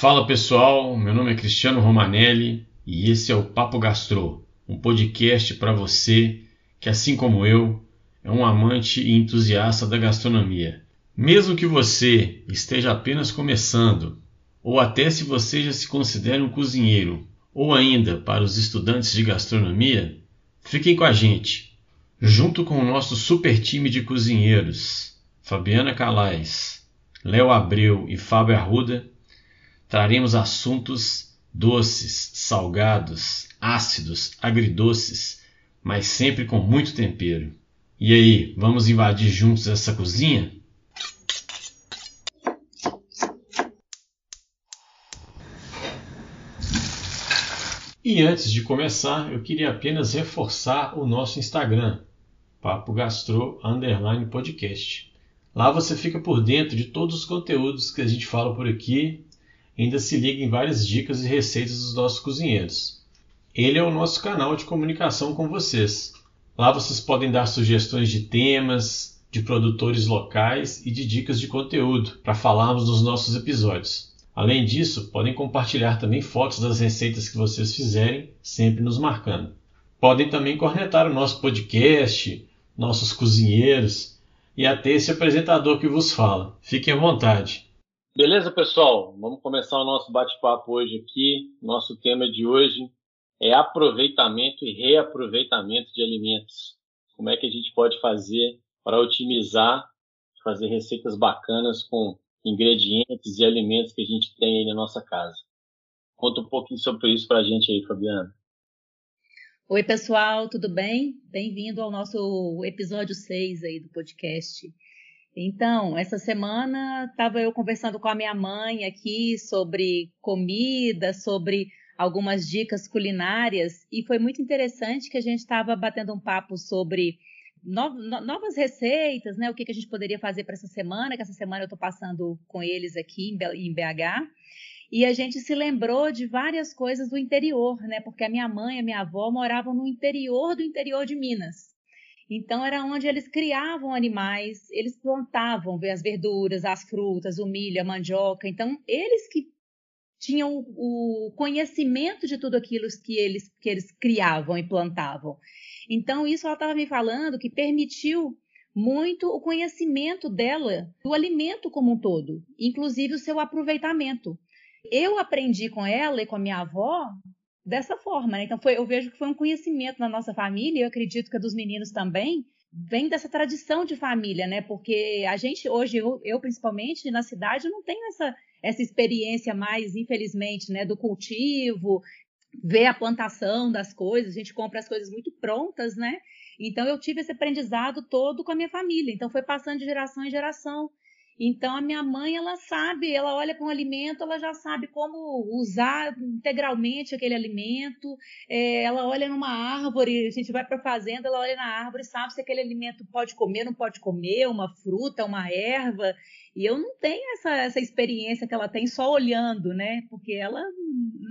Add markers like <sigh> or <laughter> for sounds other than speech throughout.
Fala pessoal, meu nome é Cristiano Romanelli e esse é o Papo Gastro, um podcast para você que, assim como eu, é um amante e entusiasta da gastronomia. Mesmo que você esteja apenas começando, ou até se você já se considera um cozinheiro, ou ainda para os estudantes de gastronomia, fiquem com a gente, junto com o nosso super time de cozinheiros, Fabiana Calais, Léo Abreu e Fábio Arruda Traremos assuntos doces, salgados, ácidos, agridoces, mas sempre com muito tempero. E aí, vamos invadir juntos essa cozinha? E antes de começar, eu queria apenas reforçar o nosso Instagram, Papo Gastro Underline Podcast. Lá você fica por dentro de todos os conteúdos que a gente fala por aqui ainda se liga em várias dicas e receitas dos nossos cozinheiros. Ele é o nosso canal de comunicação com vocês. Lá vocês podem dar sugestões de temas, de produtores locais e de dicas de conteúdo para falarmos nos nossos episódios. Além disso, podem compartilhar também fotos das receitas que vocês fizerem, sempre nos marcando. Podem também cornetar o nosso podcast, nossos cozinheiros e até esse apresentador que vos fala. Fiquem à vontade. Beleza, pessoal? Vamos começar o nosso bate-papo hoje aqui. Nosso tema de hoje é aproveitamento e reaproveitamento de alimentos. Como é que a gente pode fazer para otimizar, fazer receitas bacanas com ingredientes e alimentos que a gente tem aí na nossa casa. Conta um pouquinho sobre isso para a gente aí, Fabiana. Oi, pessoal, tudo bem? Bem-vindo ao nosso episódio 6 aí do podcast. Então, essa semana estava eu conversando com a minha mãe aqui sobre comida, sobre algumas dicas culinárias, e foi muito interessante que a gente estava batendo um papo sobre novas receitas, né? O que, que a gente poderia fazer para essa semana, que essa semana eu estou passando com eles aqui em BH. E a gente se lembrou de várias coisas do interior, né? Porque a minha mãe e a minha avó moravam no interior do interior de Minas. Então era onde eles criavam animais, eles plantavam as verduras, as frutas, o milho, a mandioca. Então eles que tinham o conhecimento de tudo aquilo que eles, que eles criavam e plantavam. Então isso ela estava me falando que permitiu muito o conhecimento dela do alimento como um todo, inclusive o seu aproveitamento. Eu aprendi com ela e com a minha avó dessa forma. Né? Então, foi, eu vejo que foi um conhecimento na nossa família, eu acredito que a dos meninos também, vem dessa tradição de família, né? Porque a gente hoje, eu, eu principalmente, na cidade, não tenho essa, essa experiência mais, infelizmente, né? Do cultivo, ver a plantação das coisas, a gente compra as coisas muito prontas, né? Então eu tive esse aprendizado todo com a minha família. Então foi passando de geração em geração. Então a minha mãe ela sabe, ela olha para um alimento, ela já sabe como usar integralmente aquele alimento. É, ela olha numa árvore, a gente vai para a fazenda, ela olha na árvore, sabe se aquele alimento pode comer, não pode comer, uma fruta, uma erva. E eu não tenho essa, essa experiência que ela tem só olhando, né? Porque ela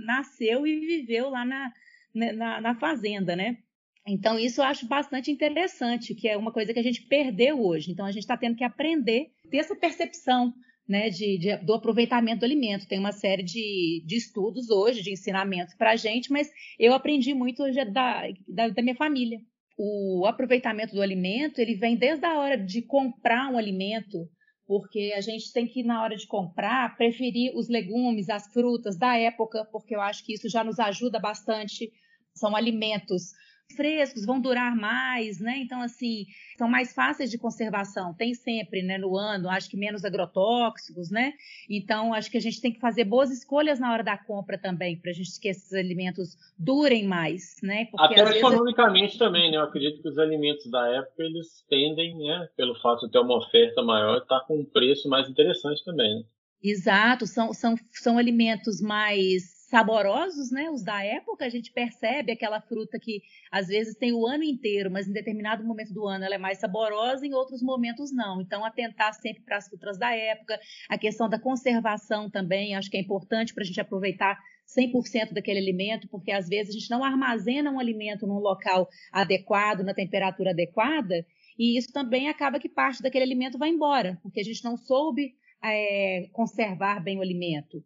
nasceu e viveu lá na, na, na fazenda, né? Então, isso eu acho bastante interessante, que é uma coisa que a gente perdeu hoje. Então, a gente está tendo que aprender ter essa percepção né, de, de, do aproveitamento do alimento. Tem uma série de, de estudos hoje, de ensinamentos para a gente, mas eu aprendi muito hoje da, da, da minha família. O aproveitamento do alimento, ele vem desde a hora de comprar um alimento, porque a gente tem que, na hora de comprar, preferir os legumes, as frutas da época, porque eu acho que isso já nos ajuda bastante. São alimentos frescos, vão durar mais, né? Então, assim, são mais fáceis de conservação. Tem sempre, né, no ano, acho que menos agrotóxicos, né? Então, acho que a gente tem que fazer boas escolhas na hora da compra também, para a gente que esses alimentos durem mais, né? Porque, Até economicamente vezes... também, né? Eu acredito que os alimentos da época, eles tendem, né, pelo fato de ter uma oferta maior, estar tá com um preço mais interessante também, né? Exato, são, são, são alimentos mais saborosos, né? Os da época, a gente percebe aquela fruta que às vezes tem o ano inteiro, mas em determinado momento do ano ela é mais saborosa, em outros momentos não. Então, atentar sempre para as frutas da época, a questão da conservação também, acho que é importante para a gente aproveitar 100% daquele alimento, porque às vezes a gente não armazena um alimento num local adequado, na temperatura adequada, e isso também acaba que parte daquele alimento vai embora, porque a gente não soube é, conservar bem o alimento.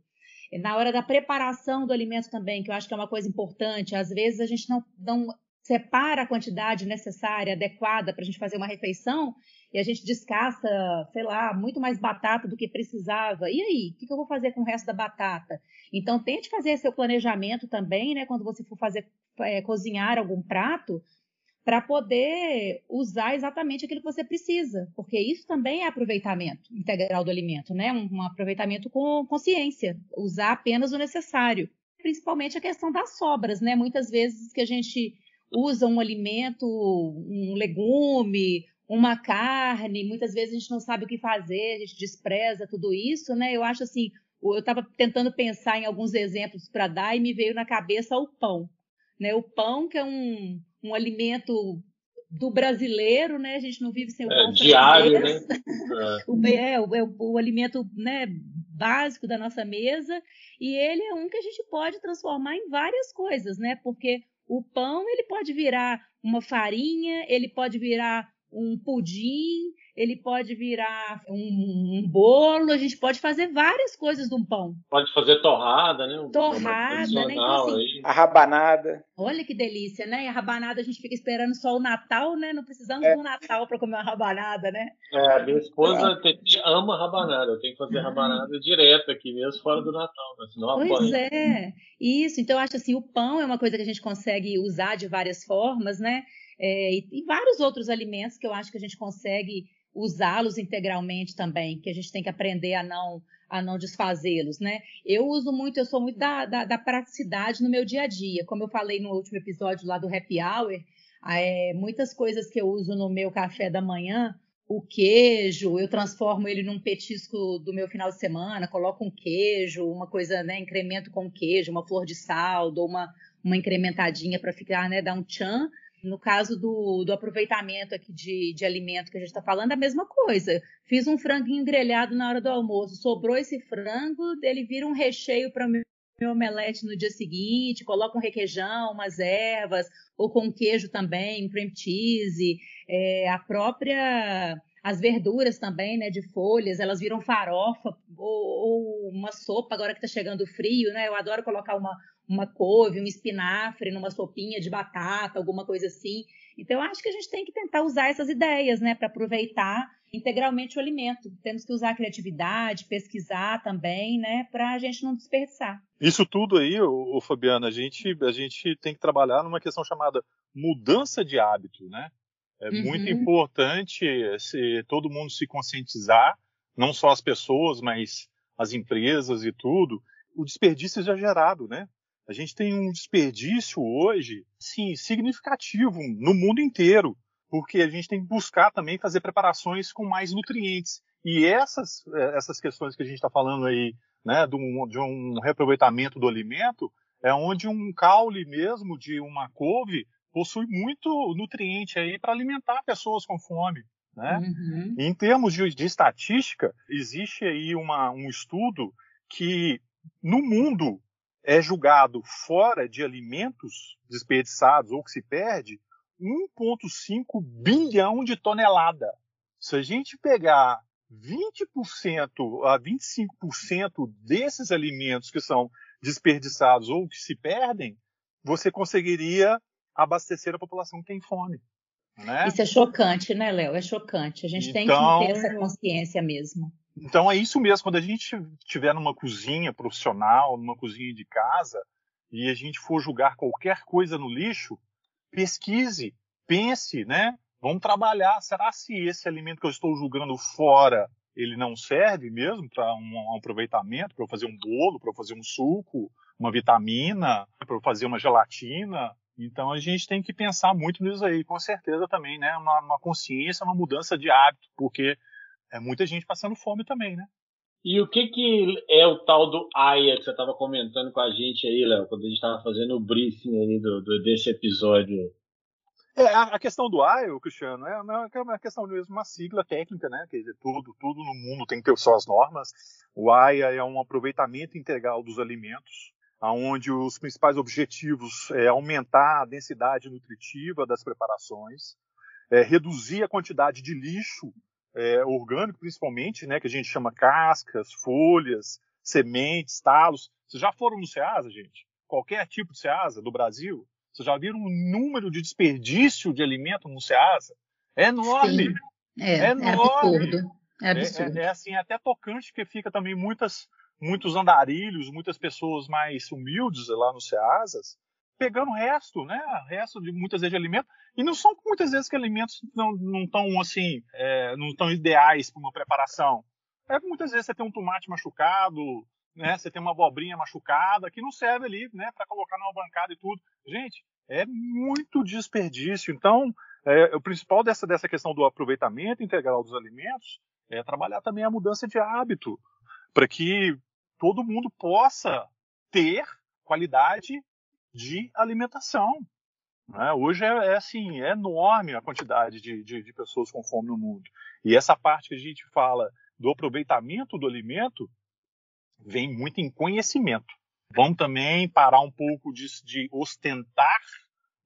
Na hora da preparação do alimento também, que eu acho que é uma coisa importante, às vezes a gente não, não separa a quantidade necessária, adequada para a gente fazer uma refeição e a gente descasca, sei lá, muito mais batata do que precisava. E aí, o que eu vou fazer com o resto da batata? Então, tente fazer seu planejamento também, né? Quando você for fazer é, cozinhar algum prato, para poder usar exatamente aquilo que você precisa, porque isso também é aproveitamento integral do alimento, né? Um, um aproveitamento com consciência, usar apenas o necessário. Principalmente a questão das sobras, né? Muitas vezes que a gente usa um alimento, um legume, uma carne, muitas vezes a gente não sabe o que fazer, a gente despreza tudo isso, né? Eu acho assim, eu estava tentando pensar em alguns exemplos para dar e me veio na cabeça o pão, né? O pão que é um, um alimento do brasileiro, né? A gente não vive sem o é, pão é, diário, né? <laughs> o, é, o, é o, o alimento, né? Básico da nossa mesa e ele é um que a gente pode transformar em várias coisas, né? Porque o pão ele pode virar uma farinha, ele pode virar um pudim, ele pode virar um, um, bolo, a gente pode fazer várias coisas de um pão. Pode fazer torrada, né? Um torrada, né? Então, assim, a rabanada. Olha que delícia, né? E a rabanada a gente fica esperando só o Natal, né? Não precisamos é. do Natal para comer uma rabanada, né? É, minha esposa é. ama rabanada. Eu tenho que fazer rabanada direto aqui, mesmo fora do Natal, né? senão Pois é, isso. Então eu acho assim, o pão é uma coisa que a gente consegue usar de várias formas, né? É, e, e vários outros alimentos que eu acho que a gente consegue usá-los integralmente também, que a gente tem que aprender a não a não desfazê-los, né? Eu uso muito, eu sou muito da, da, da, praticidade no meu dia a dia. Como eu falei no último episódio lá do Happy Hour, é, muitas coisas que eu uso no meu café da manhã, o queijo, eu transformo ele num petisco do meu final de semana, coloco um queijo, uma coisa, né, incremento com queijo, uma flor de sal, dou uma, uma incrementadinha para ficar, né, dar um tchan, no caso do, do aproveitamento aqui de, de alimento que a gente está falando, a mesma coisa. Fiz um franguinho grelhado na hora do almoço, sobrou esse frango, ele vira um recheio para meu omelete no dia seguinte, coloca um requeijão, umas ervas, ou com queijo também, cream cheese, é, a própria as verduras também, né, de folhas, elas viram farofa ou, ou uma sopa agora que está chegando frio, né? Eu adoro colocar uma, uma couve, um espinafre numa sopinha de batata, alguma coisa assim. Então, eu acho que a gente tem que tentar usar essas ideias, né, para aproveitar integralmente o alimento. Temos que usar a criatividade, pesquisar também, né, para a gente não desperdiçar. Isso tudo aí, o, Fabiana, a gente, a gente tem que trabalhar numa questão chamada mudança de hábito, né? É uhum. muito importante se todo mundo se conscientizar, não só as pessoas, mas as empresas e tudo. O desperdício exagerado, né? A gente tem um desperdício hoje, sim, significativo no mundo inteiro, porque a gente tem que buscar também fazer preparações com mais nutrientes. E essas, eh, essas questões que a gente está falando aí, né, de um, de um reaproveitamento do alimento, é onde um caule mesmo de uma couve possui muito nutriente aí para alimentar pessoas com fome. Né? Uhum. Em termos de, de, estatística, existe aí uma, um estudo que no mundo é julgado fora de alimentos desperdiçados ou que se perde 1,5 bilhão de tonelada. Se a gente pegar 20% a 25% desses alimentos que são desperdiçados ou que se perdem, você conseguiria abastecer a população que tem fome. Né? Isso é chocante, né, Léo? É chocante. A gente então, tem que então ter essa consciência mesmo. Então é isso mesmo, quando a gente estiver numa cozinha profissional, numa cozinha de casa, e a gente for julgar qualquer coisa no lixo, pesquise, pense, né? Vamos trabalhar. Será se esse alimento que eu estou julgando fora, ele não serve mesmo para um, um, aproveitamento, para eu fazer um bolo, para eu fazer um suco, uma vitamina, para eu fazer uma gelatina? Então a gente tem que pensar muito nisso aí, com certeza também, né? Uma, uma consciência, uma mudança de hábito, porque é muita gente passando fome também, né? E o que, que é o tal do AIA que você estava comentando com a gente aí, Léo, quando a gente estava fazendo o briefing aí do, do, desse episódio? É, a, questão do AIA, Cristiano, é uma, é uma questão mesmo, uma sigla técnica, né? Quer dizer, tudo, tudo no mundo tem que ter suas normas. O AIA é um aproveitamento integral dos alimentos, onde os principais objetivos é aumentar a densidade nutritiva das preparações, é reduzir a quantidade de lixo é, orgânico, principalmente, né, que a gente chama cascas, folhas, sementes, talos. Vocês já foram no Ceasa, gente? Qualquer tipo de Ceasa do Brasil? Vocês já viram o número de desperdício de alimento no Ceasa? É enorme. Sim. É, é, é absurdo. É, absurdo. É, é, é, assim, até tocante, porque fica também muitas, muitos andarilhos, muitas pessoas mais humildes lá no Ceasas, pegando resto, né? Resto de muitas vezes de alimento. E não são muitas vezes que alimentos não estão assim, é, não estão ideais para uma preparação. É muitas vezes você tem um tomate machucado, né? Você tem uma abobrinha machucada que não serve ali, né? Para colocar numa bancada e tudo. Gente, é muito desperdício. Então, é, o principal dessa, dessa questão do aproveitamento integral dos alimentos é trabalhar também a mudança de hábito, para que todo mundo possa ter qualidade de alimentação. Né? Hoje é, é, assim, é enorme a quantidade de, de, de pessoas com fome no mundo. E essa parte que a gente fala do aproveitamento do alimento vem muito em conhecimento. Vamos também parar um pouco de, de ostentar,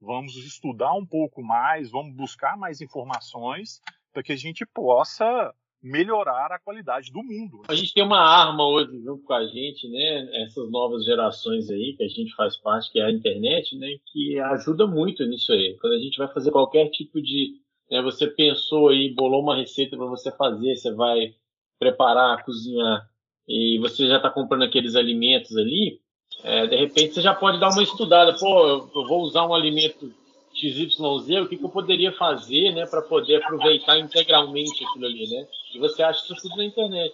vamos estudar um pouco mais, vamos buscar mais informações para que a gente possa melhorar a qualidade do mundo. A gente tem uma arma hoje junto com a gente, né? Essas novas gerações aí que a gente faz parte, que é a internet, né? Que ajuda muito nisso aí. Quando a gente vai fazer qualquer tipo de, né, você pensou aí, bolou uma receita para você fazer, você vai preparar, cozinhar e você já está comprando aqueles alimentos ali, é, de repente você já pode dar uma estudada. Pô, eu vou usar um alimento XYZ, o que, que eu poderia fazer, né, para poder aproveitar integralmente aquilo ali, né? E você acha isso tudo na internet.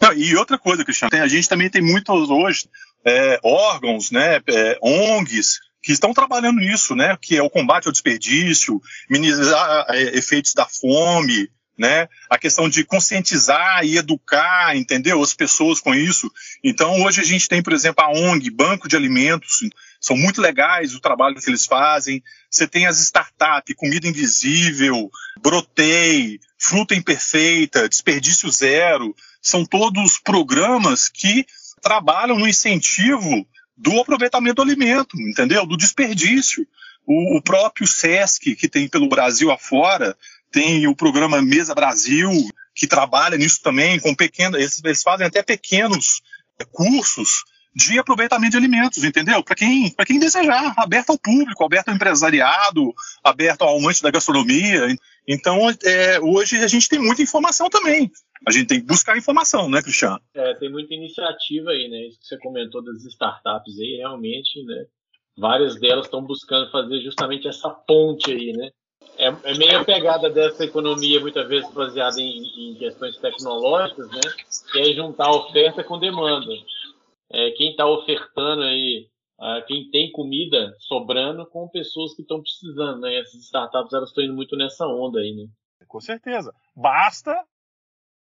Não, e outra coisa, Cristiano, a gente também tem muitos hoje é, órgãos, né, é, ONGs, que estão trabalhando nisso, né, que é o combate ao desperdício, minimizar é, efeitos da fome, né, a questão de conscientizar e educar, entendeu, as pessoas com isso. Então, hoje a gente tem, por exemplo, a ONG, Banco de Alimentos, são muito legais o trabalho que eles fazem. Você tem as startups, Comida Invisível, Brotei, Fruta Imperfeita, Desperdício Zero. São todos programas que trabalham no incentivo do aproveitamento do alimento, entendeu? Do desperdício. O, o próprio SESC, que tem pelo Brasil afora, tem o programa Mesa Brasil, que trabalha nisso também, com pequenos, eles, eles fazem até pequenos cursos de aproveitamento de alimentos, entendeu? Para quem, quem desejar, aberto ao público, aberto ao empresariado, aberto ao amante da gastronomia. Então, é, hoje a gente tem muita informação também. A gente tem que buscar informação, né, Cristiano? É, tem muita iniciativa aí, né? Isso que você comentou das startups aí, realmente, né? Várias delas estão buscando fazer justamente essa ponte aí, né? É, é meio a pegada dessa economia, muitas vezes baseada em, em questões tecnológicas, né? Que é juntar oferta com demanda é, quem está ofertando aí, uh, quem tem comida sobrando com pessoas que estão precisando, né? Essas startups elas estão indo muito nessa onda aí, né? Com certeza. Basta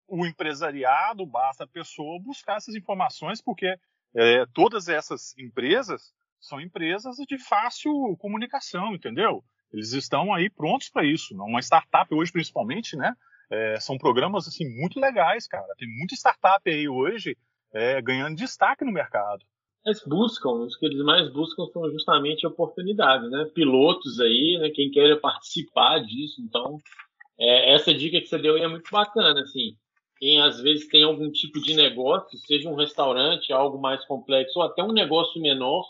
o empresariado, basta a pessoa buscar essas informações, porque é, todas essas empresas são empresas de fácil comunicação, entendeu? Eles estão aí prontos para isso. Uma startup hoje, principalmente, né? É, são programas assim muito legais, cara. Tem muita startup aí hoje é, ganhando destaque no mercado. Eles buscam, os que eles mais buscam são justamente oportunidades, né? Pilotos aí, né? Quem quer participar disso. Então, é, essa dica que você deu aí é muito bacana, assim. Quem às vezes tem algum tipo de negócio, seja um restaurante, algo mais complexo, ou até um negócio menor.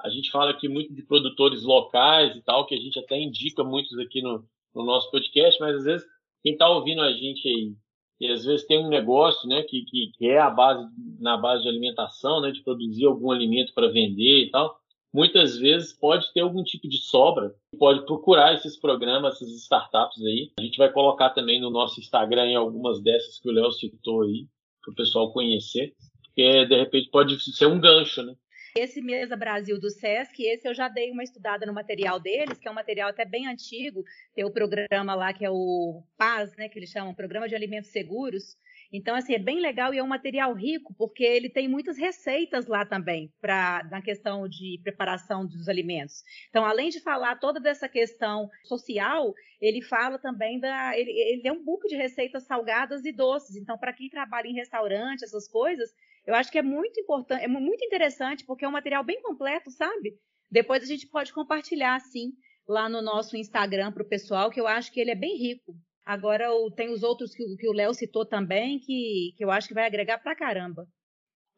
A gente fala aqui muito de produtores locais e tal, que a gente até indica muitos aqui no, no nosso podcast, mas às vezes quem está ouvindo a gente aí e às vezes tem um negócio né, que, que, que, é a base, na base de alimentação, né, de produzir algum alimento para vender e tal, muitas vezes pode ter algum tipo de sobra, pode procurar esses programas, essas startups aí. A gente vai colocar também no nosso Instagram algumas dessas que o Léo citou aí, para o pessoal conhecer, porque de repente pode ser um gancho, né? Esse Mesa Brasil do SESC, esse eu já dei uma estudada no material deles, que é um material até bem antigo. Tem o programa lá que é o PAS, né, que eles chamam, Programa de Alimentos Seguros. Então, assim, é bem legal e é um material rico, porque ele tem muitas receitas lá também, pra, na questão de preparação dos alimentos. Então, além de falar toda dessa questão social, ele fala também da. Ele, ele é um book de receitas salgadas e doces. Então, para quem trabalha em restaurante, essas coisas, eu acho que é muito importante, é muito interessante, porque é um material bem completo, sabe? Depois a gente pode compartilhar, assim, lá no nosso Instagram para o pessoal, que eu acho que ele é bem rico. Agora tem os outros que, que o Léo citou também, que, que eu acho que vai agregar pra caramba.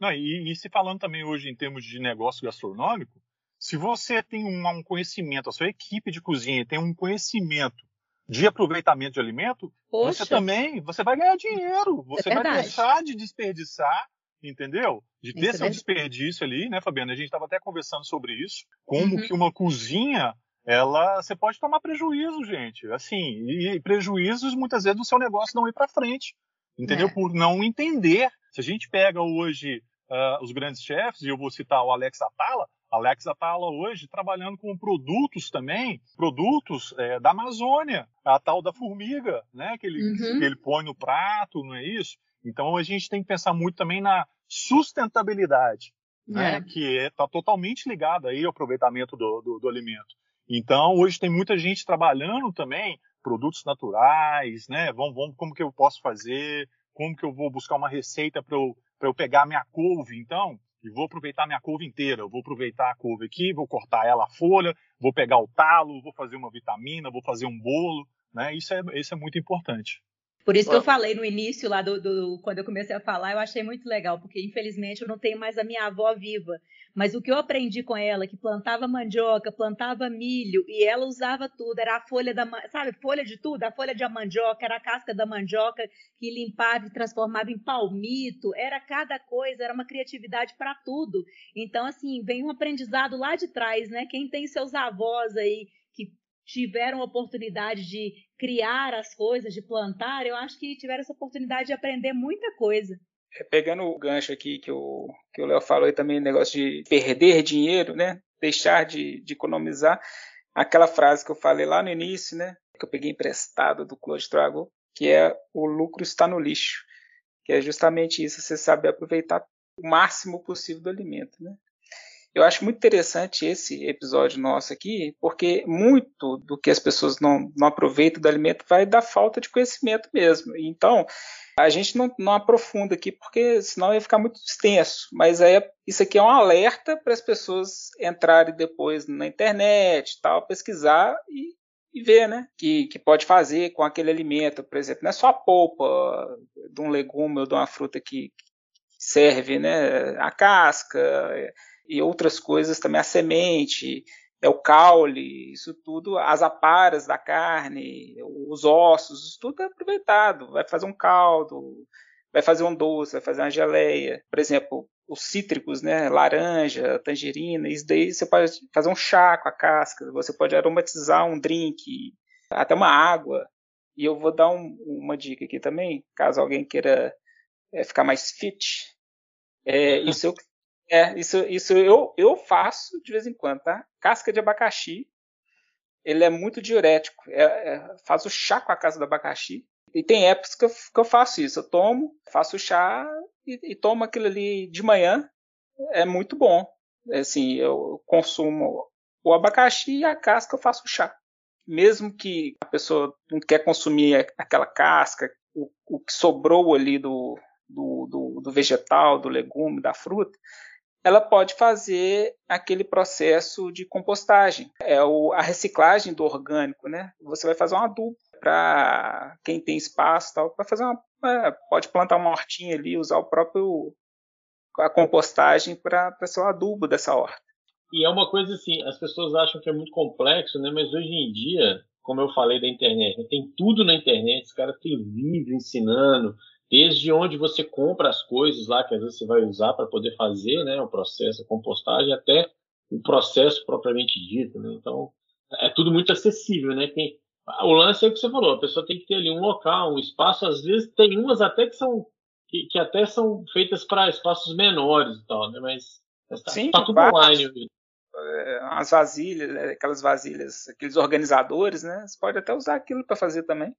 Não, e, e, se falando também hoje em termos de negócio gastronômico, se você tem um, um conhecimento, a sua equipe de cozinha tem um conhecimento de aproveitamento de alimento, Poxa. você também você vai ganhar dinheiro. É você é vai deixar de desperdiçar, entendeu? De ter isso seu é desperdício ali, né, Fabiana? A gente estava até conversando sobre isso, como uhum. que uma cozinha ela você pode tomar prejuízo, gente. Assim, e prejuízos muitas vezes do seu negócio não ir para frente, entendeu? É. Por não entender. Se a gente pega hoje uh, os grandes chefes, e eu vou citar o Alex Atala, Alex Atala hoje trabalhando com produtos também, produtos é, da Amazônia, a tal da formiga, né? Que ele, uhum. que ele põe no prato, não é isso? Então a gente tem que pensar muito também na sustentabilidade, né? É. Que está é, totalmente ligada aí ao aproveitamento do, do, do alimento. Então hoje tem muita gente trabalhando também produtos naturais, né? Vamos, vamos, como que eu posso fazer? Como que eu vou buscar uma receita para eu, eu pegar minha couve? Então, e vou aproveitar minha couve inteira. Eu vou aproveitar a couve aqui, vou cortar ela a folha, vou pegar o talo, vou fazer uma vitamina, vou fazer um bolo, né? Isso é, isso é muito importante. Por isso que eu falei no início lá do, do, quando eu comecei a falar, eu achei muito legal, porque infelizmente eu não tenho mais a minha avó viva. Mas o que eu aprendi com ela, que plantava mandioca, plantava milho, e ela usava tudo, era a folha da, sabe, folha de tudo, a folha de mandioca, era a casca da mandioca que limpava e transformava em palmito, era cada coisa, era uma criatividade para tudo. Então, assim, vem um aprendizado lá de trás, né? Quem tem seus avós aí tiveram oportunidade de criar as coisas, de plantar, eu acho que tiveram essa oportunidade de aprender muita coisa. É, pegando o gancho aqui que o que o Léo falou aí também, negócio de perder dinheiro, né? Deixar de, de economizar. Aquela frase que eu falei lá no início, né? Que eu peguei emprestado do Claude Trago, que é o lucro está no lixo. Que é justamente isso, você saber aproveitar o máximo possível do alimento, né? Eu acho muito interessante esse episódio nosso aqui, porque muito do que as pessoas não, não aproveitam do alimento vai da falta de conhecimento mesmo. Então, a gente não, não aprofunda aqui, porque senão ia ficar muito extenso. Mas aí, isso aqui é um alerta para as pessoas entrarem depois na internet, tal, pesquisar e, e ver, né? Que, que pode fazer com aquele alimento, por exemplo. Não é só a polpa de um legume ou de uma fruta que serve, né? A casca e outras coisas também, a semente, é o caule, isso tudo, as aparas da carne, os ossos, isso tudo é aproveitado. Vai fazer um caldo, vai fazer um doce, vai fazer uma geleia. Por exemplo, os cítricos, né, laranja, tangerina, isso daí você pode fazer um chá com a casca, você pode aromatizar um drink, até uma água. E eu vou dar um, uma dica aqui também, caso alguém queira é, ficar mais fit. É, isso eu é, isso, isso eu, eu faço de vez em quando, tá? Casca de abacaxi, ele é muito diurético. É, é, faz o chá com a casca do abacaxi. E tem épocas que eu, que eu faço isso. Eu tomo, faço o chá e, e tomo aquilo ali de manhã. É muito bom. Assim, eu consumo o abacaxi e a casca eu faço o chá. Mesmo que a pessoa não quer consumir aquela casca, o, o que sobrou ali do, do, do, do vegetal, do legume, da fruta, ela pode fazer aquele processo de compostagem, é o, a reciclagem do orgânico, né? Você vai fazer um adubo para quem tem espaço, tal, para fazer uma, pode plantar uma hortinha ali, usar o próprio a compostagem para ser o adubo dessa horta. E é uma coisa assim, as pessoas acham que é muito complexo, né? Mas hoje em dia, como eu falei da internet, né? tem tudo na internet, os caras têm vídeo ensinando, desde onde você compra as coisas lá que às vezes você vai usar para poder fazer né, o processo, a compostagem, até o processo propriamente dito. Né? Então, é tudo muito acessível. Né? O lance é o que você falou, a pessoa tem que ter ali um local, um espaço, às vezes tem umas até que são que, que até são feitas para espaços menores e tal, né? mas está tá tudo online. É, as vasilhas, né, aquelas vasilhas, aqueles organizadores, né? Você pode até usar aquilo para fazer também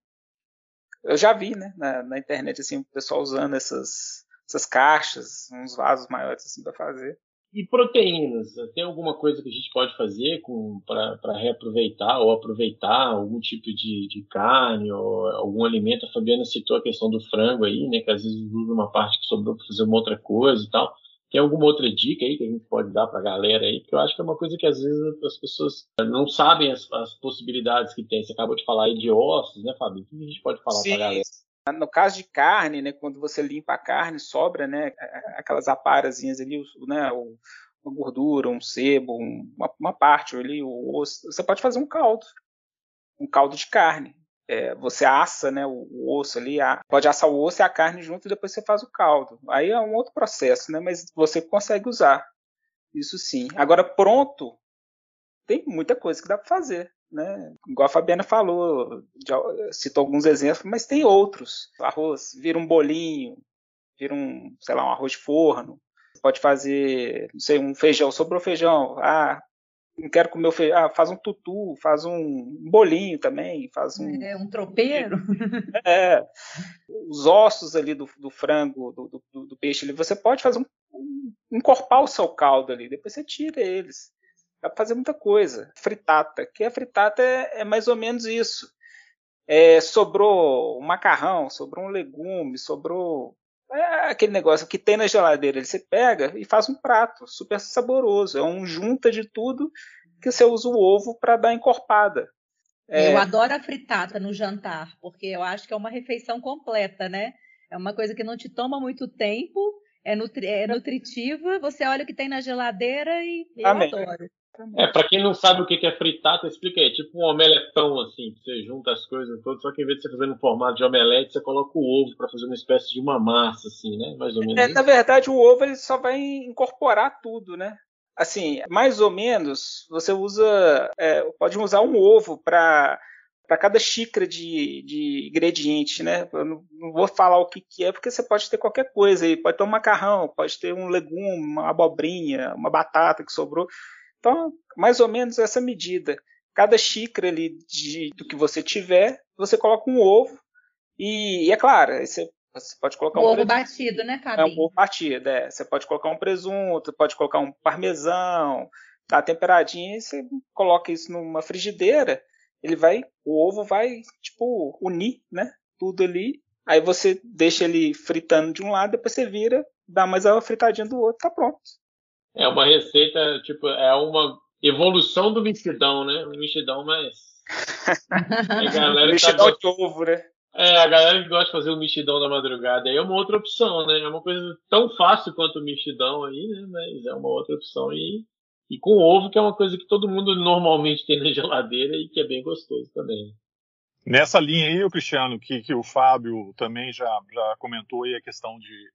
eu já vi, né, na, na, internet, assim, o pessoal usando essas, essas caixas, uns vasos maiores, assim, para fazer. E proteínas? Tem alguma coisa que a gente pode fazer para reaproveitar ou aproveitar algum tipo de, de, carne ou algum alimento? A Fabiana citou a questão do frango aí, né? Que às vezes usa uma parte que sobrou para fazer uma outra coisa e tal. Tem alguma outra dica aí que a gente pode dar para a galera aí? Porque eu acho que é uma coisa que às vezes as pessoas não sabem as, as possibilidades que tem. Você acabou de falar aí de ossos, né, Fábio? O que a gente pode falar para a galera? No caso de carne, né, quando você limpa a carne, sobra, né, aquelas aparazinhas ali, né, uma gordura, um sebo, uma, uma parte ali, o osso. Você pode fazer um caldo, um caldo de carne. É, você assa né, o, o, osso ali, a, pode assar o osso e a carne junto e depois você faz o caldo. Aí é um outro processo, né, mas você consegue usar. Isso sim. Agora, pronto, tem muita coisa que dá para fazer. Né? Igual a Fabiana falou, citou alguns exemplos, mas tem outros. Arroz vira um bolinho, vira um, sei lá, um arroz de forno. Pode fazer, não sei, um feijão, sobrou feijão. Ah, não quero comer o feijão. Ah, faz um tutu, faz um bolinho também, faz um. É, um tropeiro. <laughs> É. Os ossos ali do, do frango, do, do, do, peixe ali, você pode fazer um, um, encorpar o seu caldo ali, depois você tira eles. Dá pra fazer muita coisa. Fritata, que a fritata é, é mais ou menos isso. É, sobrou um macarrão, sobrou um legume, sobrou é aquele negócio que tem na geladeira, você pega e faz um prato super saboroso. É um junta de tudo que você usa o ovo para dar encorpada. É... Eu adoro a fritata no jantar, porque eu acho que é uma refeição completa, né? É uma coisa que não te toma muito tempo, é, nutri é nutritiva, você olha o que tem na geladeira e eu Amém. adoro. É, pra quem não sabe o que é fritata, explica aí. Tipo um omeletão, assim, você junta as coisas todas, só que em vez de você fazer no formato de omelete, você coloca o ovo para fazer uma espécie de uma massa, assim, né? Mais ou menos. É, na verdade, o ovo ele só vai incorporar tudo, né? Assim, mais ou menos, você usa. É, pode usar um ovo para para cada xícara de, de ingrediente, né? Eu não, não, vou falar o que, que é, porque você pode ter qualquer coisa aí. Pode ter um macarrão, pode ter um legume, uma abobrinha, uma batata que sobrou. Então, mais ou menos essa medida. Cada xícara ali de, do que você tiver, você coloca um ovo. E, e é claro, você, você, pode colocar um, um ovo batido, né, Cabinho? É um ovo batido, é. Você pode colocar um presunto, pode colocar um parmesão, tá temperadinho, e você coloca isso numa frigideira, ele vai, o ovo vai, tipo, unir, né, tudo ali. Aí você deixa ele fritando de um lado, depois você vira, dá mais uma fritadinha do outro, tá pronto. É uma receita, tipo, é uma evolução do mexidão, né? Um mexidão mais. <laughs> galera mexidão tá... de ovo, né? É, a galera que gosta de fazer o mexidão da madrugada aí é uma outra opção, né? É uma coisa tão fácil quanto o mexidão aí, né? Mas é uma outra opção e, e com ovo, que é uma coisa que todo mundo normalmente tem na geladeira e que é bem gostoso também. Nessa linha aí, Cristiano, que, que o Fábio também já, já comentou aí a questão de,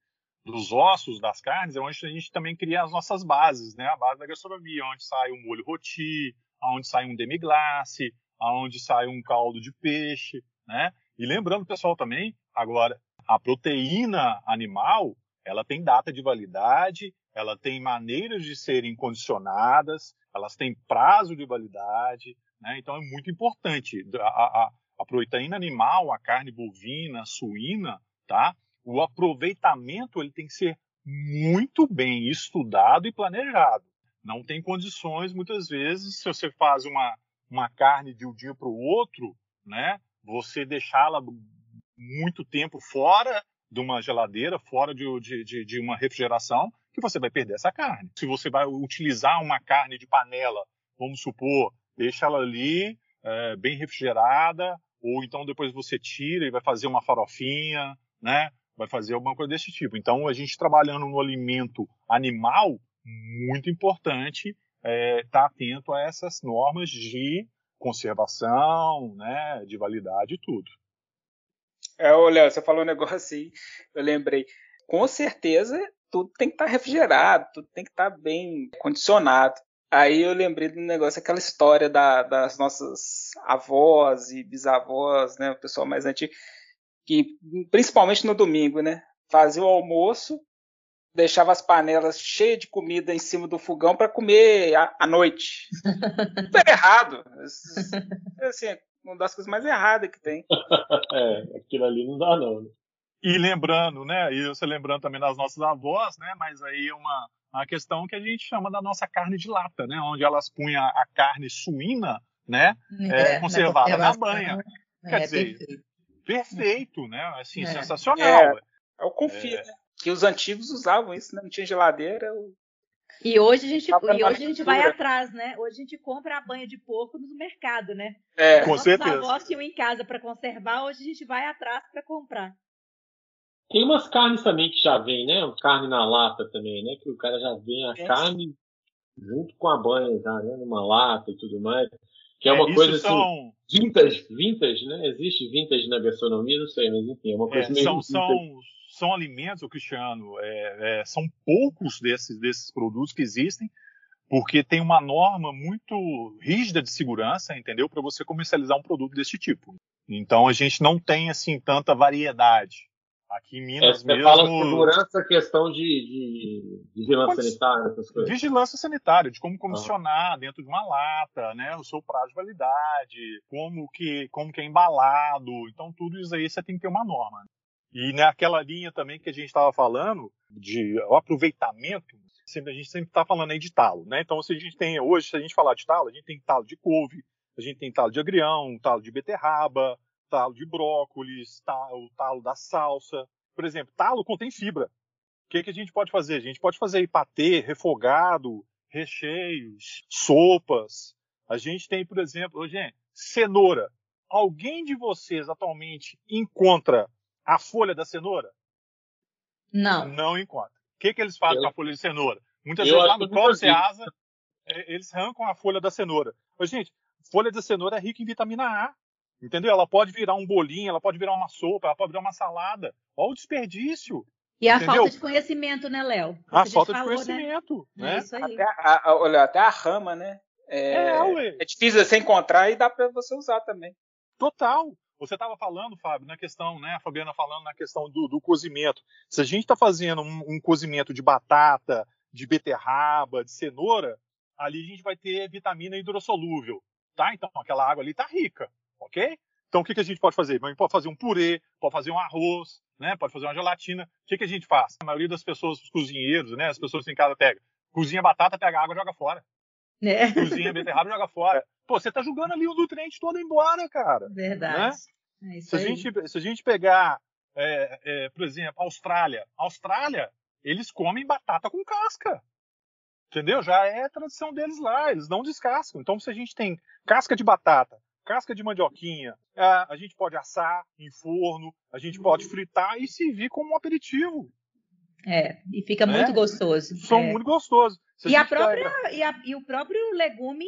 dos ossos das carnes é onde a gente também cria as nossas bases, né? A base da gastronomia, onde sai um molho roti, onde sai um demi-glace, onde sai um caldo de peixe, né? E lembrando, pessoal, também, agora, a proteína animal, ela tem data de validade, ela tem maneiras de serem condicionadas, elas têm prazo de validade, né? Então é muito importante. A, a, a proteína animal, a carne bovina, suína, tá? O aproveitamento ele tem que ser muito bem estudado e planejado. Não tem condições, muitas vezes, se você faz uma, uma carne de um dia para o outro, né, você deixá-la muito tempo fora de uma geladeira, fora de, de, de, uma refrigeração, que você vai perder essa carne. Se você vai utilizar uma carne de panela, vamos supor, deixa ela ali é, bem refrigerada, ou então depois você tira e vai fazer uma farofinha, né? Vai fazer alguma coisa desse tipo. Então, a gente trabalhando no alimento animal, muito importante estar é, tá atento a essas normas de conservação, né, de validade e tudo. É, olha, você falou um negócio assim, eu lembrei. Com certeza, tudo tem que estar tá refrigerado, tudo tem que estar tá bem condicionado. Aí eu lembrei do negócio, aquela história da, das nossas avós e bisavós, né, o pessoal mais antigo, que principalmente no domingo, né? Fazia o almoço, deixava as panelas cheias de comida em cima do fogão para comer à, à noite. <laughs> Super errado. Assim, é uma das coisas mais erradas que tem. <laughs> é, aquilo ali não dá não. Né? E lembrando, né? E você lembrando também das nossas avós, né? Mas aí é uma, uma questão que a gente chama da nossa carne de lata, né? Onde elas punham a carne suína, né? É, é conservada na, na banha. É, Quer dizer, perfeito né? Assim, é. sensacional. É, é o confio, é. né? Que os antigos usavam isso, né? Não tinha geladeira. E hoje a gente, e hoje a gente vai atrás, né? Hoje a gente compra a banha de porco no mercado, né? É, com certeza. avós tinham em casa para conservar, hoje a gente vai atrás para comprar. Tem umas carnes também que já vem, né? Carne na lata também, né? Que o cara já vem a é. carne junto com a banha, já, né? Numa lata e tudo mais. Que é, uma é, coisa são... assim. Vintage, vintage, né? Existe vintage na gastronomia, não sei, mas enfim, é uma coisa é, meio. São, são, são alimentos, Cristiano, é, é, são poucos desses, desses produtos que existem, porque tem uma norma muito rígida de segurança, entendeu? Para você comercializar um produto desse tipo. Então a gente não tem assim tanta variedade. Aqui em Minas é, você mesmo. fala segurança, questão de, de, de vigilância sanitária, essas coisas. Vigilância sanitária, de como comissionar ah. dentro de uma lata, né? O seu prazo de validade, como que, como que é embalado. Então, tudo isso aí você tem que ter uma norma. E naquela linha também que a gente estava falando, de aproveitamento, sempre, a gente sempre está falando aí de talo, né? Então, se a gente tem, hoje, se a gente falar de talo, a gente tem talo de couve, a gente tem talo de agrião, talo de beterraba, talo de brócolis, talo, talo da salsa. Por exemplo, talo contém fibra. O que, que a gente pode fazer? A gente pode fazer patê, refogado, recheios, sopas. A gente tem, por exemplo, gente, cenoura. Alguém de vocês atualmente encontra a folha da cenoura? Não. Não encontra. O que, que eles fazem eu, com a folha de cenoura? Muitas vezes lá no copo asa, é, eles arrancam a folha da cenoura. Mas, gente, folha de cenoura é rica em vitamina A. Entendeu? Ela pode virar um bolinho, ela pode virar uma sopa, ela pode virar uma salada. Olha o desperdício. E a entendeu? falta de conhecimento, né, Léo? A falta falou, de né? conhecimento. Né? É isso aí. Até a, a, olha, até a rama, né? É, é, é difícil você encontrar e dá para você usar também. Total. Você estava falando, Fábio, na questão, né? A Fabiana falando na questão do, do cozimento. Se a gente está fazendo um, um, cozimento de batata, de beterraba, de cenoura, ali a gente vai ter vitamina hidrossolúvel, tá? Então aquela água ali está rica ok? Então o que, que a gente pode fazer? A gente pode fazer um purê, pode fazer um arroz, né? Pode fazer uma gelatina. O que, que a gente faz? A maioria das pessoas, os cozinheiros, né? As pessoas em casa pega, cozinha batata, pega água, joga fora. É. Cozinha beterraba, joga fora. Pô, você tá jogando ali o nutriente todo embora, cara. Verdade. Né? É se, a gente, se a gente pegar, é, é, por exemplo, Austrália. Austrália, eles comem batata com casca. Entendeu? Já é a tradição deles lá, eles não descascam. Então, se a gente tem casca de batata, casca de mandioquinha. É, a gente pode assar em forno, a gente pode fritar e servir como um aperitivo. É, e fica muito é, gostoso. São é. muito gostosos. E, a própria, e, a, e, o próprio legume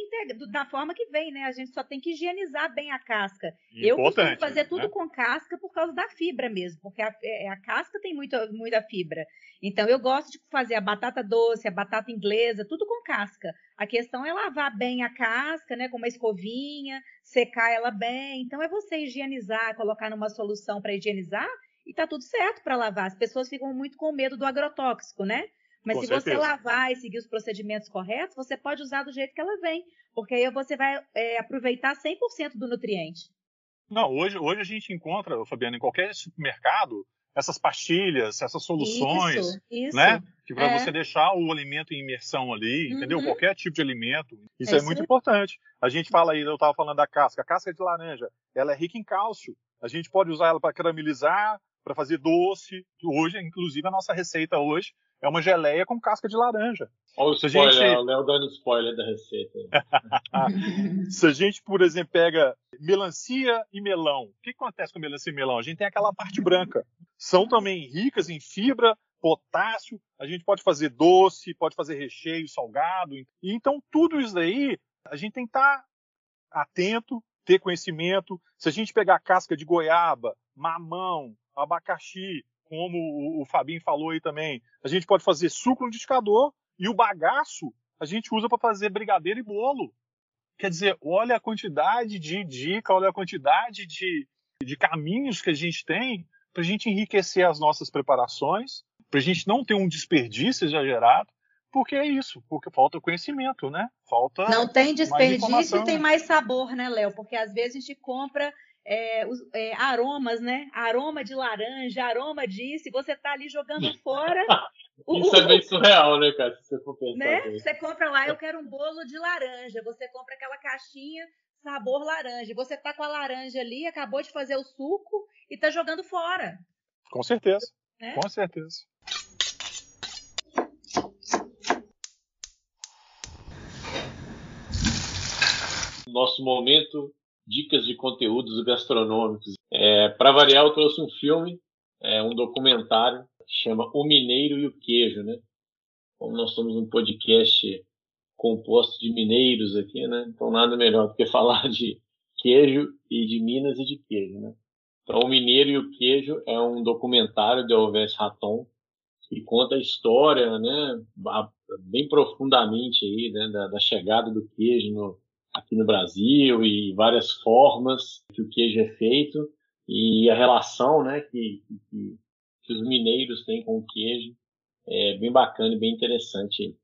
da forma que vem, né? A gente só tem que higienizar bem a casca. Importante, Eu costumo fazer tudo né? com casca por causa da fibra mesmo, porque a, é, a casca tem muita, muita fibra. Então eu gosto de fazer a batata doce, a batata inglesa, tudo com casca. A questão é lavar bem a casca, né? Com uma escovinha, secar ela bem. Então é você higienizar, colocar numa solução para higienizar e tá tudo certo para lavar. As pessoas ficam muito com medo do agrotóxico, né? Mas com se certeza. você lavar e seguir os procedimentos corretos, você pode usar do jeito que ela vem, porque aí você vai é, aproveitar 100% do nutriente. Não, hoje, hoje a gente encontra, Fabiana, em qualquer supermercado, essas pastilhas, essas soluções, isso, isso. né? Que para é. você deixar o alimento em imersão ali, uhum. entendeu? Qualquer tipo de alimento. Isso é, é muito importante. A gente fala aí, eu estava falando da casca, a casca de laranja, ela é rica em cálcio. A gente pode usar ela para caramelizar, para fazer doce. Hoje, inclusive, a nossa receita hoje é uma geleia com casca de laranja. Olha o spoiler, gente... o Léo dando spoiler da receita. <laughs> Se a gente, por exemplo, pega melancia e melão, o que acontece com melancia e melão? A gente tem aquela parte branca. São também ricas em fibra, potássio, a gente pode fazer doce, pode fazer recheio salgado. E então, tudo isso daí, a gente tem que estar atento, ter conhecimento. Se a gente pegar a casca de goiaba, mamão, abacaxi, como o, o Fabinho falou aí também. A gente pode fazer suco no liquidificador e o bagaço a gente usa para fazer brigadeiro e bolo. Quer dizer, olha a quantidade de dica, olha a quantidade de, de caminhos que a gente tem para a gente enriquecer as nossas preparações, para a gente não ter um desperdício exagerado, porque é isso, porque falta conhecimento, né? Falta. Não tem desperdício e tem mais sabor, né, Léo? Porque às vezes a gente compra é, os, é, aromas, né? Aroma de laranja, aroma disso, e você tá ali jogando <laughs> fora. Isso é bem surreal, né, cara? Se você for pensar. Né? Você compra lá, eu quero um bolo de laranja. Você compra aquela caixinha sabor laranja. Você tá com a laranja ali, acabou de fazer o suco e tá jogando fora. Com certeza. Né? Com certeza. Nosso momento dicas de conteúdos gastronômicos. É, para variar, eu trouxe um filme é um documentário que chama O Mineiro e o Queijo, né? Como nós somos um podcast composto de mineiros aqui, né? Então nada melhor do que <laughs> falar de queijo e de Minas e de queijo, né? Então O Mineiro e o Queijo é um documentário de Alves Raton que conta a história, né? Bem profundamente aí, né? Da, da chegada do queijo no, aqui no Brasil e várias formas que o queijo é feito e a relação, né? Que, que, que os mineiros têm com o queijo é bem bacana e bem interessante.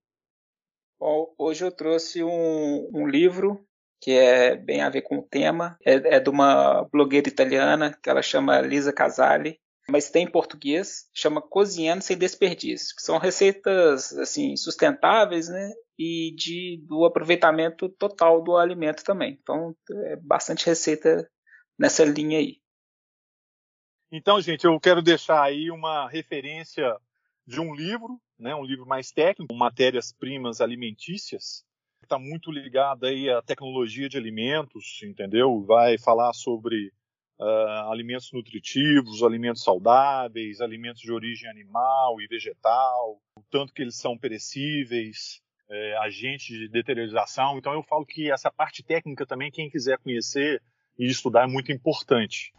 Bom, hoje eu trouxe um, um, livro que é bem a ver com o tema. É, é, de uma blogueira italiana que ela chama Lisa Casali, mas tem em português. Chama Cozinhando sem Desperdício, que são receitas assim sustentáveis, né? E de do aproveitamento total do alimento também. Então é bastante receita nessa linha aí. Então, gente, eu quero deixar aí uma referência de um livro, né, um livro mais técnico, matérias-primas alimentícias, está muito ligado aí à tecnologia de alimentos, entendeu? Vai falar sobre uh, alimentos nutritivos, alimentos saudáveis, alimentos de origem animal e vegetal, o tanto que eles são perecíveis, é, agentes de deteriorização. Então eu falo que essa parte técnica também, quem quiser conhecer e estudar, é muito importante.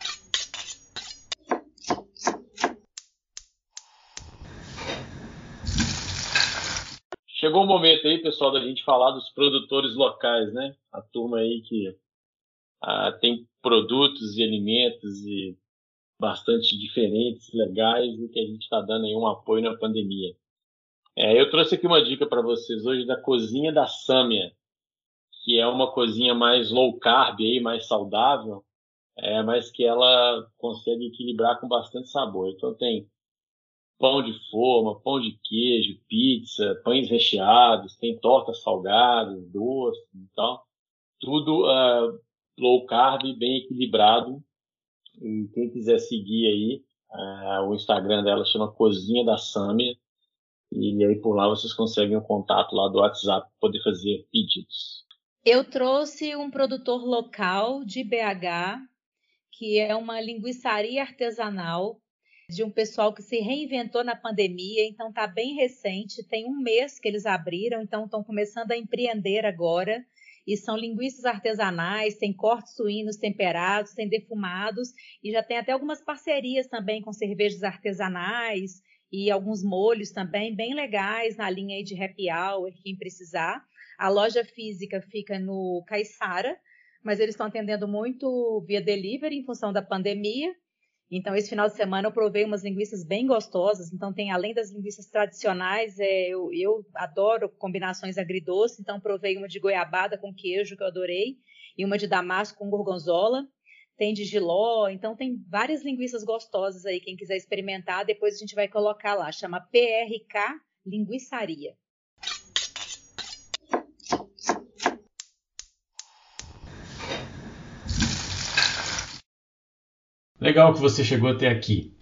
Chegou o momento aí, pessoal, da gente falar dos produtores locais, né? A turma aí que ah, tem produtos e alimentos e bastante diferentes, legais e que a gente está dando aí um apoio na pandemia. É, eu trouxe aqui uma dica para vocês hoje da cozinha da Sâmia, que é uma cozinha mais low carb aí, mais saudável, é, mas que ela consegue equilibrar com bastante sabor. Então tem pão de forma, pão de queijo, pizza, pães recheados, tem tortas salgadas, doces e tal. Tudo uh, low carb, bem equilibrado. E quem quiser seguir aí, uh, o Instagram dela chama Cozinha da Samia. E aí por lá vocês conseguem o contato lá do WhatsApp para poder fazer pedidos. Eu trouxe um produtor local de BH, que é uma linguiçaria artesanal de um pessoal que se reinventou na pandemia, então está bem recente, tem um mês que eles abriram, então estão começando a empreender agora. E são linguiças artesanais, tem cortes suínos temperados, tem defumados, e já tem até algumas parcerias também com cervejas artesanais e alguns molhos também bem legais na linha aí de happy hour, quem precisar. A loja física fica no Caiçara, mas eles estão atendendo muito via delivery em função da pandemia. Então, esse final de semana eu provei umas linguiças bem gostosas. Então, tem além das linguiças tradicionais, é, eu, eu, adoro combinações agridoces. Então, provei uma de goiabada com queijo, que eu adorei, e uma de damasco com gorgonzola. Tem de giló, então tem várias linguiças gostosas aí. Quem quiser experimentar, depois a gente vai colocar lá. Chama PRK Linguiçaria. Legal que você chegou até aqui.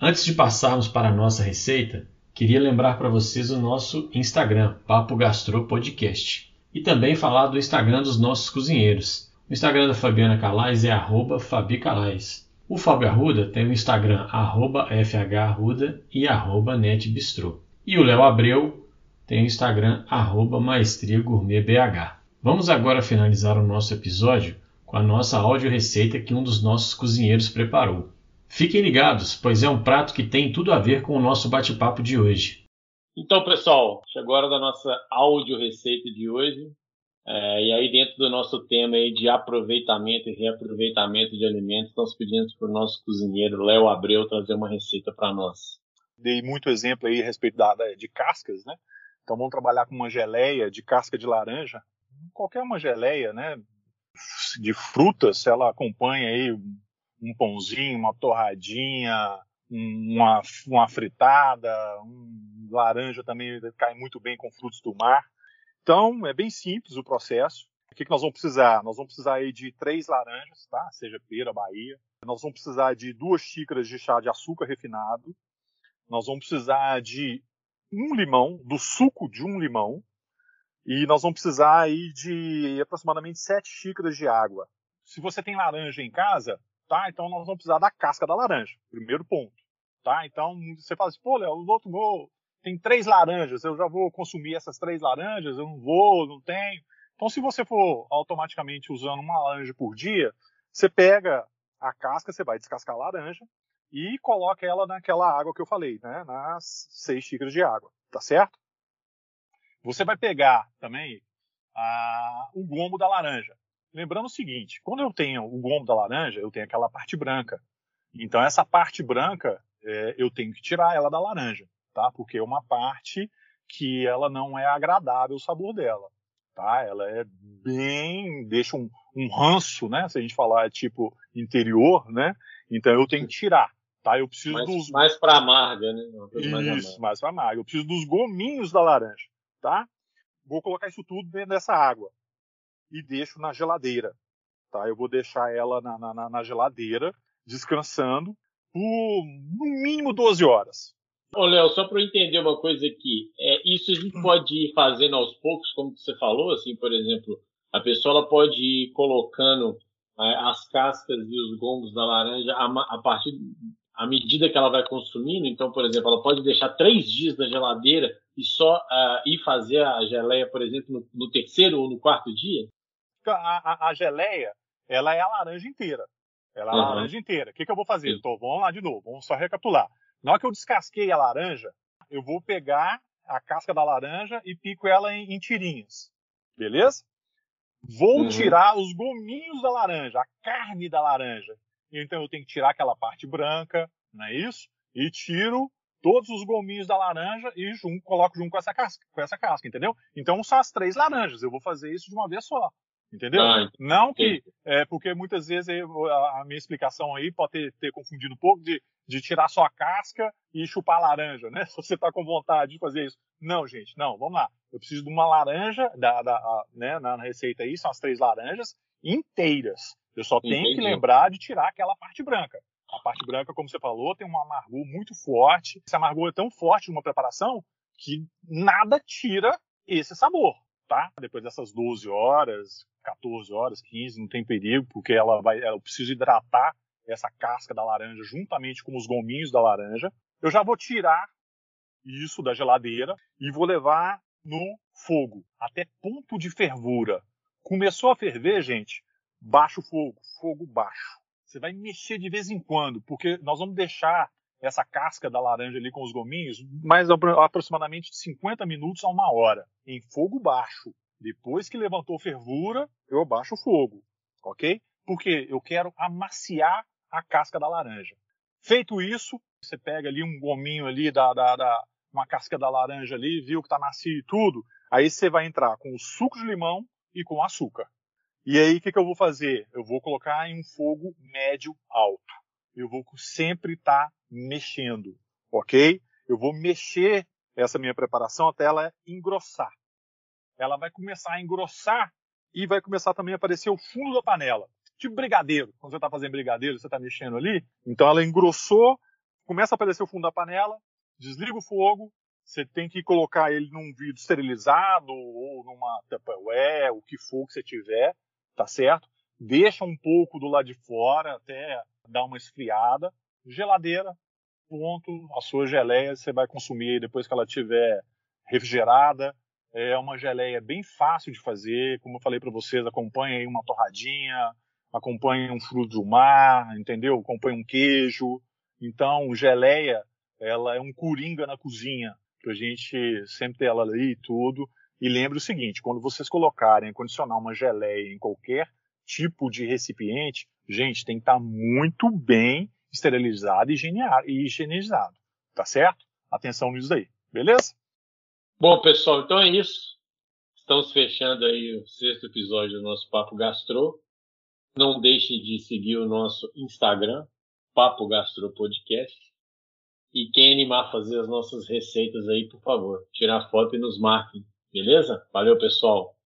Antes de passarmos para a nossa receita, queria lembrar para vocês o nosso Instagram, Papo Gastro Podcast, e também falar do Instagram dos nossos cozinheiros. O Instagram da Fabiana Calais é arroba Fabi Calais. O Fábio Arruda tem o Instagram arroba FHArruda e arroba NetBistrô. E o Léo Abreu tem o Instagram arroba Maestria Gourmet BH. Vamos agora finalizar o nosso episódio com a nossa áudio receita que um dos nossos cozinheiros preparou. Fiquem ligados, pois é um prato que tem tudo a ver com o nosso bate-papo de hoje. Então, pessoal, chegou a hora da nossa áudio receita de hoje. É, e aí, dentro do nosso tema aí de aproveitamento e reaproveitamento de alimentos, nós pedimos para o nosso cozinheiro Léo Abreu trazer uma receita para nós. Dei muito exemplo aí a respeito da, de cascas, né? Então vamos trabalhar com uma geleia de casca de laranja, qualquer uma geleia, né? de frutas, ela acompanha aí um pãozinho, uma torradinha, uma, uma fritada, um laranja também cai muito bem com frutos do mar. Então, é bem simples o processo. O que, que nós vamos precisar? Nós vamos precisar aí de três laranjas, tá? Seja pera, Bahia. Nós vamos precisar de duas xícaras de chá de açúcar refinado. Nós vamos precisar de um limão, do suco de um limão. E nós vamos precisar aí de aproximadamente 7 xícaras de água. Se você tem laranja em casa, tá? Então nós vamos precisar da casca da laranja, primeiro ponto. tá? Então você fala assim, pô, Léo, o outro tem três laranjas, eu já vou consumir essas três laranjas, eu não vou, não tenho. Então, se você for automaticamente usando uma laranja por dia, você pega a casca, você vai descascar a laranja e coloca ela naquela água que eu falei, né? Nas seis xícaras de água, tá certo? Você vai pegar também a, o gombo da laranja. Lembrando o seguinte, quando eu tenho o gombo da laranja, eu tenho aquela parte branca. Então, essa parte branca, é, eu tenho que tirar ela da laranja tá? Porque é uma parte que ela não é agradável o sabor dela, tá? Ela é bem, deixa um, um ranço, né? Se a gente falar tipo interior, né? Então eu tenho que tirar, tá? Eu preciso mais, dos mais para amarga, né? Isso, mais para amarga. Eu preciso dos gominhos da laranja, tá? Vou colocar isso tudo dentro dessa água e deixo na geladeira, tá? Eu vou deixar ela na, na, na geladeira descansando por no mínimo 12 horas, Ô, Léo, só para eu entender uma coisa aqui, é, isso a gente hum. pode ir fazendo aos poucos, como você falou, assim, por exemplo, a pessoa pode ir colocando é, as cascas e os gomos da laranja a, a, partir à medida que ela vai consumindo. Então, por exemplo, ela pode deixar três dias na geladeira e só uh, ir fazer a geleia, por exemplo, no, no terceiro ou no quarto dia. A, a, a, geleia, ela é a laranja inteira. Ela é a uhum. laranja inteira. O que, que eu vou fazer? Então, vamos lá de novo, vamos só recapitular. Na hora que eu descasquei a laranja, eu vou pegar a casca da laranja e pico ela em, em tirinhas. Beleza? Vou uhum. tirar os gominhos da laranja, a carne da laranja. Então eu tenho que tirar aquela parte branca, não é isso? E tiro todos os gominhos da laranja e junto, coloco junto com essa casca, com essa casca, entendeu? Então são as três laranjas. Eu vou fazer isso de uma vez só. Entendeu? Ah, não que. É, porque muitas vezes a, minha explicação aí pode ter, ter, confundido um pouco de, de tirar só a casca e chupar a laranja, né? <laughs> Se você está com vontade de fazer isso. Não, gente, não, vamos lá. Eu preciso de uma laranja, da, da a, né, na receita aí, são as três laranjas inteiras. Eu só Entendi. tenho que lembrar de tirar aquela parte branca. A parte branca, como você falou, tem um amargor muito forte. Esse amargor é tão forte numa preparação que nada tira esse sabor, tá? Depois dessas 12 horas, 14 horas, 15, não tem perigo, porque ela vai, eu preciso hidratar essa casca da laranja juntamente com os gominhos da laranja. Eu já vou tirar isso da geladeira e vou levar no fogo até ponto de fervura. Começou a ferver, gente, baixa o fogo, fogo baixo. Você vai mexer de vez em quando, porque nós vamos deixar essa casca da laranja ali com os gominhos mais aproximadamente de 50 minutos a uma hora, em fogo baixo. Depois que levantou fervura, eu abaixo o fogo, ok? Porque eu quero amaciar a casca da laranja. Feito isso, você pega ali um gominho ali da, da, da uma casca da laranja ali, viu que tá macio e tudo, aí você vai entrar com o suco de limão e com açúcar. E aí o que, que eu vou fazer? Eu vou colocar em um fogo médio alto. Eu vou sempre estar tá mexendo, ok? Eu vou mexer essa minha preparação até ela engrossar ela vai começar a engrossar e vai começar também a aparecer o fundo da panela. Tipo brigadeiro. Quando você está fazendo brigadeiro, você está mexendo ali. Então ela engrossou, começa a aparecer o fundo da panela, desliga o fogo, você tem que colocar ele num vidro esterilizado ou numa Tupperware, o que for que você tiver, tá certo? Deixa um pouco do lado de fora até dar uma esfriada. Geladeira, pronto, a sua geleia você vai consumir depois que ela estiver refrigerada, é uma geleia bem fácil de fazer, como eu falei para vocês, acompanha aí uma torradinha, acompanha um fruto do mar, entendeu? Acompanha um queijo. Então, geleia, ela é um coringa na cozinha, pra gente sempre ter ela ali e tudo. E lembre o seguinte, quando vocês colocarem, condicionar uma geleia em qualquer tipo de recipiente, gente, tem que estar tá muito bem esterilizado e higienizado, tá certo? Atenção nisso aí, beleza? Bom, pessoal, então é isso. Estamos fechando aí o sexto episódio do nosso Papo Gastro. Não deixem de seguir o nosso Instagram, Papo Gastro Podcast. E quem animar a fazer as nossas receitas aí, por favor, tirar foto e nos marquem. Beleza? Valeu, pessoal.